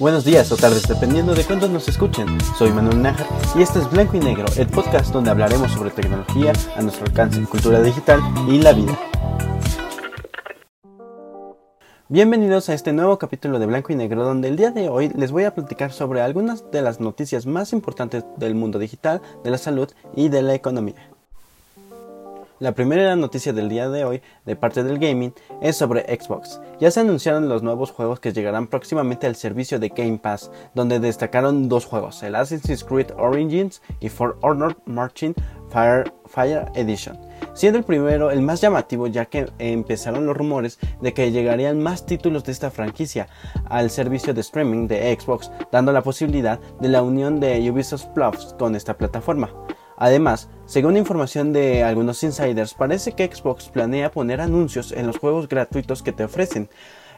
Buenos días o tardes dependiendo de cuándo nos escuchen. Soy Manuel Nájar y este es Blanco y Negro, el podcast donde hablaremos sobre tecnología a nuestro alcance, cultura digital y la vida. Bienvenidos a este nuevo capítulo de Blanco y Negro donde el día de hoy les voy a platicar sobre algunas de las noticias más importantes del mundo digital, de la salud y de la economía. La primera noticia del día de hoy de parte del gaming es sobre Xbox. Ya se anunciaron los nuevos juegos que llegarán próximamente al servicio de Game Pass, donde destacaron dos juegos, el Assassin's Creed Origins y For Honor Marching Fire, Fire Edition, siendo el primero el más llamativo ya que empezaron los rumores de que llegarían más títulos de esta franquicia al servicio de streaming de Xbox, dando la posibilidad de la unión de Ubisoft Plus con esta plataforma. Además, según información de algunos insiders, parece que Xbox planea poner anuncios en los juegos gratuitos que te ofrecen.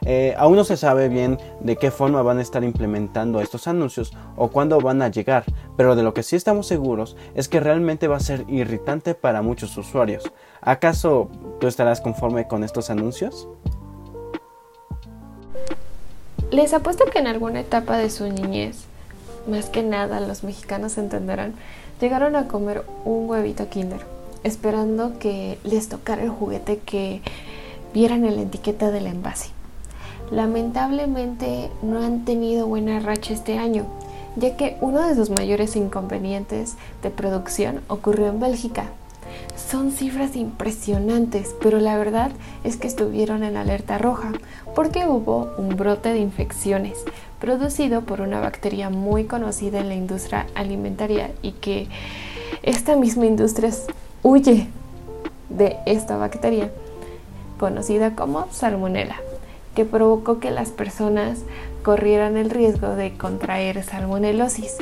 Eh, aún no se sabe bien de qué forma van a estar implementando estos anuncios o cuándo van a llegar, pero de lo que sí estamos seguros es que realmente va a ser irritante para muchos usuarios. ¿Acaso tú estarás conforme con estos anuncios? Les apuesto que en alguna etapa de su niñez, más que nada los mexicanos entenderán, llegaron a comer un huevito Kinder, esperando que les tocara el juguete que vieran en la etiqueta del envase. Lamentablemente no han tenido buena racha este año, ya que uno de sus mayores inconvenientes de producción ocurrió en Bélgica. Son cifras impresionantes, pero la verdad es que estuvieron en alerta roja porque hubo un brote de infecciones, producido por una bacteria muy conocida en la industria alimentaria y que esta misma industria huye de esta bacteria conocida como salmonella, que provocó que las personas corrieran el riesgo de contraer salmonelosis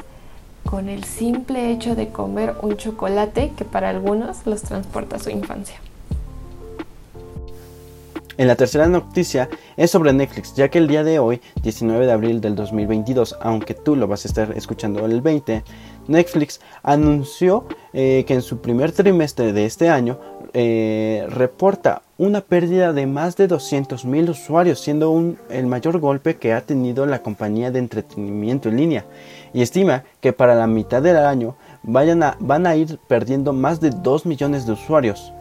con el simple hecho de comer un chocolate que para algunos los transporta a su infancia. En la tercera noticia es sobre Netflix, ya que el día de hoy, 19 de abril del 2022, aunque tú lo vas a estar escuchando el 20, Netflix anunció eh, que en su primer trimestre de este año eh, reporta una pérdida de más de 200.000 usuarios, siendo el mayor golpe que ha tenido la compañía de entretenimiento en línea, y estima que para la mitad del año vayan van a ir perdiendo más de 2 millones de usuarios.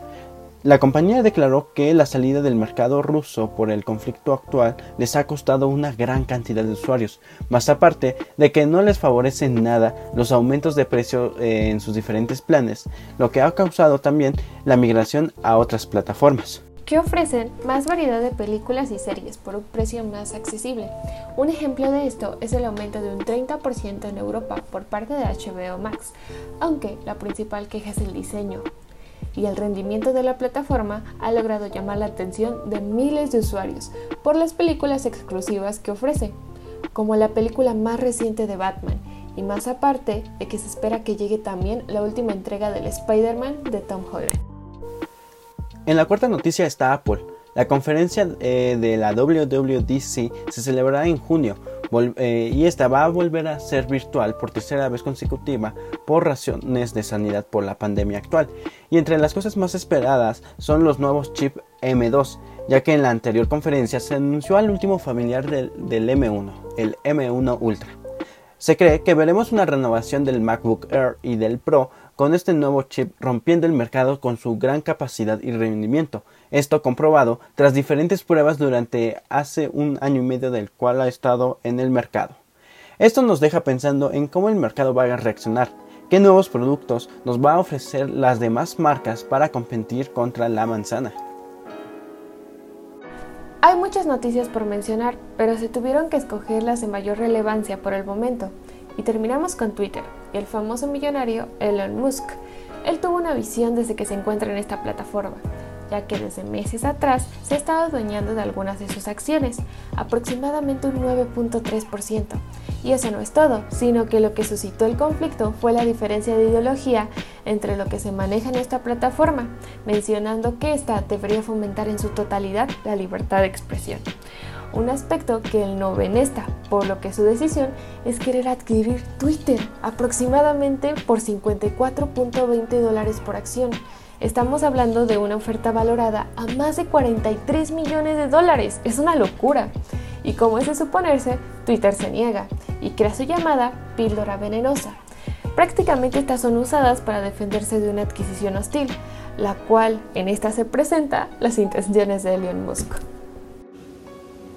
La compañía declaró que la salida del mercado ruso por el conflicto actual les ha costado una gran cantidad de usuarios, más aparte de que no les favorecen nada los aumentos de precio eh, en sus diferentes planes, lo que ha causado también la migración a otras plataformas. Que ofrecen más variedad de películas y series por un precio más accesible. Un ejemplo de esto es el aumento de un 30% en Europa por parte de HBO Max, aunque la principal queja es el diseño, y el rendimiento de la plataforma ha logrado llamar la atención de miles de usuarios por las películas exclusivas que ofrece, como la película más reciente de Batman, y más aparte de que se espera que llegue también la última entrega del Spider-Man de Tom Holland. En la cuarta noticia está Apple. La conferencia eh, de la WWDC se celebrará en junio, eh, y esta va a volver a ser virtual por tercera vez consecutiva por razones de sanidad por la pandemia actual. Y entre las cosas más esperadas son los nuevos chips M2, ya que en la anterior conferencia se anunció al último familiar del, del M1, el M1 Ultra. Se cree que veremos una renovación del MacBook Air y del Pro con este nuevo chip rompiendo el mercado con su gran capacidad y rendimiento. Esto comprobado tras diferentes pruebas durante hace un año y medio del cual ha estado en el mercado. Esto nos deja pensando en cómo el mercado va a reaccionar, qué nuevos productos nos va a ofrecer las demás marcas para competir contra la manzana. Hay muchas noticias por mencionar, pero se tuvieron que escoger las de mayor relevancia por el momento. Y terminamos con Twitter el famoso millonario Elon Musk. Él tuvo una visión desde que se encuentra en esta plataforma, ya que desde meses atrás se ha estado adueñando de algunas de sus acciones, aproximadamente un 9.3%. Y eso no es todo, sino que lo que suscitó el conflicto fue la diferencia de ideología entre lo que se maneja en esta plataforma, mencionando que ésta debería fomentar en su totalidad la libertad de expresión un aspecto que él no ve en esta, por lo que su decisión es querer adquirir Twitter aproximadamente por 54.20 dólares por acción. Estamos hablando de una oferta valorada a más de 43 millones de dólares. Es una locura. y como es de suponerse, Twitter se niega y crea su llamada píldora venenosa. Prácticamente estas son usadas para defenderse de una adquisición hostil, la cual en esta se presenta las intenciones de Elon Musk.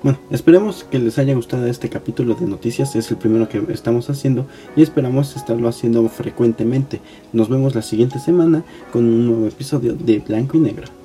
Bueno, esperemos que les haya gustado este capítulo de noticias, es el primero que estamos haciendo y esperamos estarlo haciendo frecuentemente. Nos vemos la siguiente semana con un nuevo episodio de Blanco y Negro.